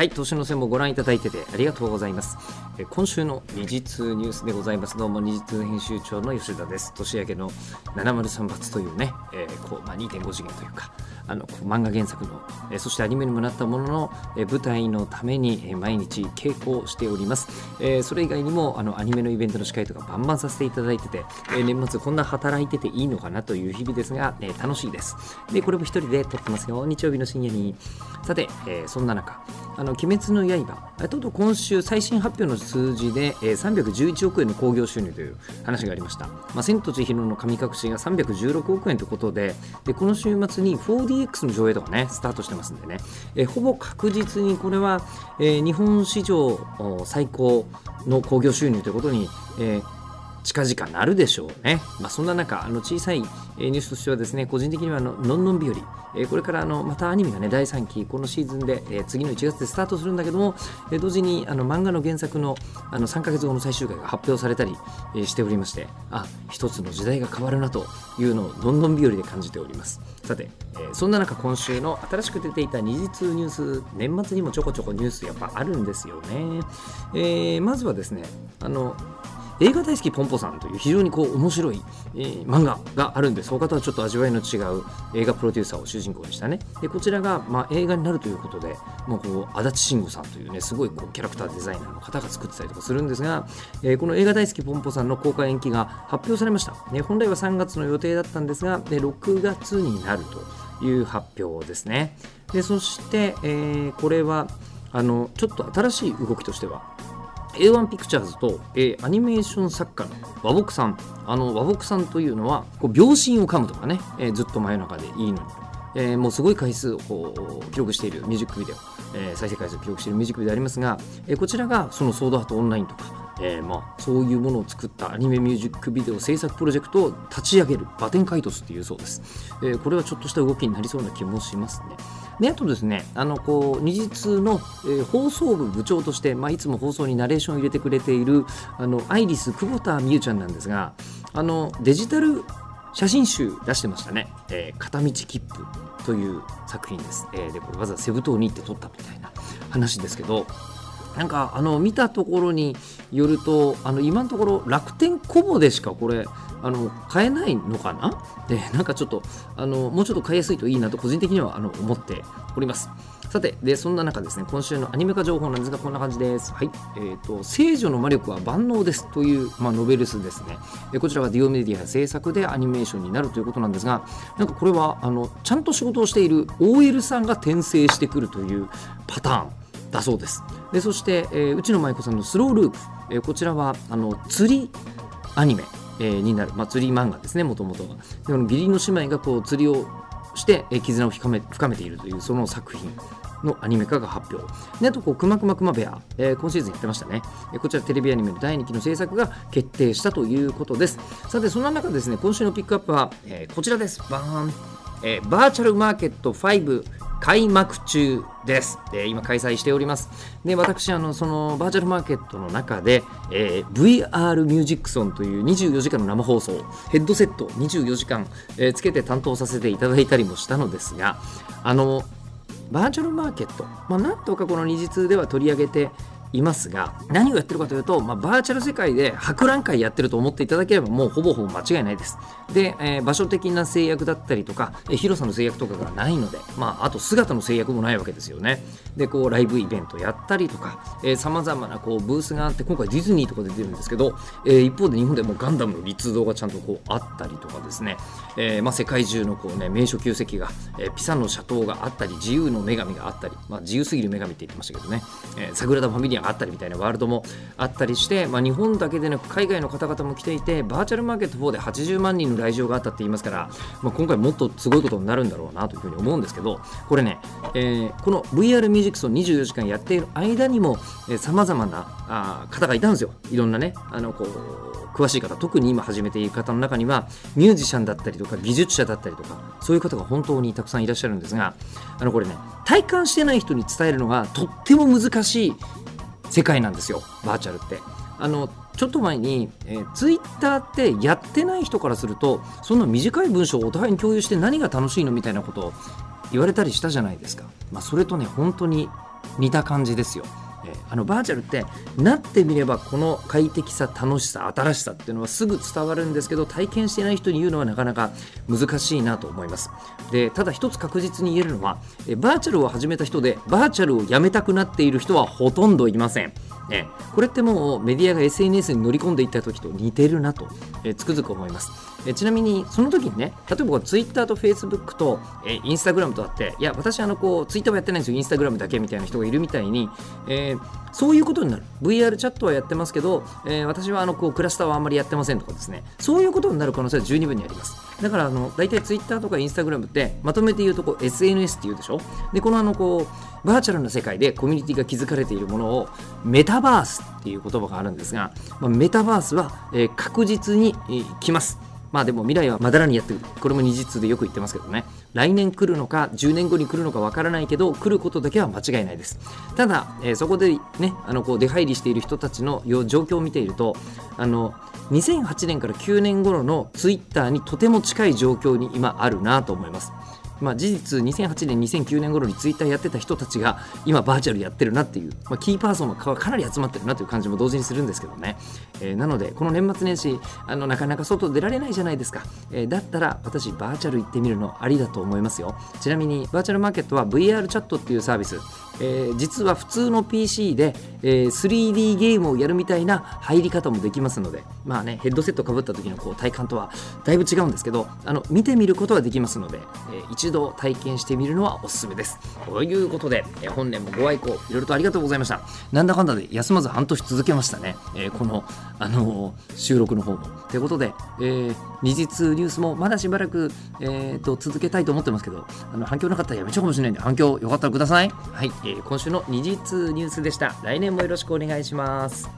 はい、年の瀬もご覧いただいててありがとうございます。え今週の二次通ニュースでございます。どうも二次通編集長の吉田です。年明けの703発というね、えー、こうまあ、2.5次元というか、あの漫画原作の、え、そしてアニメにもなったものの、え、舞台のために、え毎日稽古をしております。えそれ以外にもあのアニメのイベントの司会とかバンバンさせていただいてて、え年末こんな働いてていいのかなという日々ですが、え楽しいです。で、これも一人で撮ってますよ。日曜日の深夜に。さて、えそんな中、あの鬼滅の刃、とうとう今週最新発表の数字で、えー、311億円の興行収入という話がありました。まあ、千と千尋の神隠しが316億円ということで、でこの週末に 4D DX の上映とかね、スタートしてますんでね、えー、ほぼ確実にこれは、えー、日本史上最高の興行収入ということに、えー近々なるでしょうね。まあ、そんな中、あの小さいニュースとしてはですね、個人的にはあののんのん日和、これからあのまたアニメがね、第3期、このシーズンで、次の1月でスタートするんだけども、同時にあの漫画の原作のあの3ヶ月後の最終回が発表されたり、しておりまして、あ、一つの時代が変わるなというのをどんどん日和で感じております。さて、そんな中、今週の新しく出ていた二次通ニュース、年末にもちょこちょこニュースやっぱあるんですよね。えー、まずはですね、あの、映画大好きポンポさんという非常にこう面白い、えー、漫画があるんです。その方はちょっと味わいの違う映画プロデューサーを主人公にしたね。でこちらが、まあ、映画になるということで、もうこう足立慎吾さんというね、すごいこうキャラクターデザイナーの方が作ってたりとかするんですが、えー、この映画大好きポンポさんの公開延期が発表されました。ね、本来は3月の予定だったんですが、で6月になるという発表ですね。でそして、えー、これはあのちょっと新しい動きとしては A1 ピクチャーズと、えー、アニメーション作家の和睦さん。あの和睦さんというのはこう秒針を噛むとかね、えー、ずっと真夜中でいいのに。えー、もうすごい回数を記録しているミュージックビデオ、え、再生回数を記録しているミュージックビデオありますが、えー、こちらがそのソードアートオンラインとか、えーまあ、そういうものを作ったアニメミュージックビデオ制作プロジェクトを立ち上げるバテンカイトスっていうそうです、えー、これはちょっとした動きになりそうな気もしますね。であとですねあのこう二日の、えー、放送部部長として、まあ、いつも放送にナレーションを入れてくれているあのアイリス久保田美優ちゃんなんですがあのデジタル写真集出してましたね「えー、片道切符」という作品です、えー、でこれわざわざセブ島に行って撮ったみたいな話ですけどなんかあの見たところによるとあの今のところ楽天コボでしかこれあの買えないのかな？でなんかちょっとあのもうちょっと買いやすいといいなと個人的にはあの思っております。さて、で、そんな中ですね、今週のアニメ化情報なんですが、こんな感じです。はい。え、ー、と、聖女の魔力は万能ですという、まあ、ノベルスですね。でこちらはディオメディア制作でアニメーションになるということなんですが、なんかこれは、あの、ちゃんと仕事をしている OL さんが転生してくるというパターン。だそうですでそして、えー、内野舞子さんのスローループ、えー、こちらはあの釣りアニメ、えー、になる、まあ、釣り漫画ですねもともとはで義理の姉妹がこう釣りをして、えー、絆を深め深めているというその作品のアニメ化が発表。であとこう、くまくまくまベア、えー、今シーズンやってましたね、えー。こちらテレビアニメの第2期の制作が決定したということです。さて、そんな中ですね、今週のピックアップは、えー、こちらです。バーン、えー。バーチャルマーケット5開幕中です。えー、今開催しております。で、私、あの、そのバーチャルマーケットの中で、えー、VR ミュージックソンという24時間の生放送、ヘッドセット24時間、えー、つけて担当させていただいたりもしたのですが、あの、バーチャルマーケット、まあ、なんとかこの二次通では取り上げていますが何をやってるかというと、まあ、バーチャル世界で博覧会やってると思っていただければもうほぼほぼ間違いないです。で、えー、場所的な制約だったりとか、えー、広さの制約とかがないので、まあ、あと姿の制約もないわけですよね。でこうライブイベントやったりとかさまざまなこうブースがあって今回ディズニーとかで出るんですけど、えー、一方で日本でもガンダムの立像がちゃんとこうあったりとかですね、えーまあ、世界中のこう、ね、名所旧跡が、えー、ピサの斜塔があったり自由の女神があったり、まあ、自由すぎる女神って言ってましたけどね、えー、サグラダ・ファミリアあったりみたいなワールドもあったりして、まあ、日本だけでなく海外の方々も来ていてバーチャルマーケット4で80万人の来場があったって言いますから、まあ、今回もっとすごいことになるんだろうなというふうに思うんですけどこれね、えー、この VR ミュージックスを24時間やっている間にもさまざまなあ方がいたんですよ。いろんなねあのこう詳しい方特に今始めている方の中にはミュージシャンだったりとか技術者だったりとかそういう方が本当にたくさんいらっしゃるんですがあのこれね体感してない人に伝えるのがとっても難しい世界なんですよバーチャルって。あのちょっと前に、えー、ツイッターってやってない人からするとそんな短い文章をお互いに共有して何が楽しいのみたいなことを言われたりしたじゃないですか、まあ、それとね本当に似た感じですよ。あのバーチャルってなってみればこの快適さ楽しさ新しさっていうのはすぐ伝わるんですけど体験していない人に言うのはなかなか難しいなと思います。でただ一つ確実に言えるのはバーチャルを始めた人でバーチャルをやめたくなっている人はほとんどいません。ね、これってもうメディアが SNS に乗り込んでいった時と似てるなと、えつくづく思います、えちなみにその時にね例えば Twitter と Facebook と、えー、Instagram とあっていや私あのこう Twitter はやってないんですよ Instagram だけみたいな人がいるみたいに、えーそういうことになる。VR チャットはやってますけど、えー私はあのこうクラスターはあんまりやってませんとかですね。そういうことになる可能性は十二分にあります。だからあの大体 Twitter とか Instagram ってまとめて言うとこう SNS っていうでしょ？でこのあのこうバーチャルな世界でコミュニティが築かれているものをメタバースっていう言葉があるんですが、まあ、メタバースは、えー確実に、えー来ますまあでも未来はまだらにやってくる。これも二次通でよく言ってますけどね。来年来るのか、10年後に来るのかわからないけど、来ることだけは間違いないです。ただ、えーそこでね、あのこう出入りしている人たちの状況を見ていると、あの、2008年から9年頃のツイッターにとても近い状況に今あるなと思います。まあ、事実2008年2009年頃にツイッターやってた人たちが今バーチャルやってるなっていう、まあ、キーパーソンがかなり集まってるなという感じも同時にするんですけどね、えーなのでこの年末年始あのなかなか外出られないじゃないですか、えーだったら私バーチャル行ってみるのありだと思いますよ。ちなみにバーチャルマーケットは VR チャットっていうサービス。えー実は普通の PC で、えー 3D ゲームをやるみたいな入り方もできますのでまあねヘッドセットかぶった時のこう体感とはだいぶ違うんですけどあの見てみることはできますので、えー一度体験してみるのはおすすめです。ということで、えー本年もご愛顧いろいろとありがとうございました。なんだかんだで休まず半年続けましたね、えーこの、あのー収録の方も。ということで、えー二次通ニュースもまだしばらく、えーと続けたいと思ってますけどあの反響なかったらやめちゃうかもしれないんで反響よかったらください。はい、えー今週の二次通ニュースでした。来年もよろしくお願いします。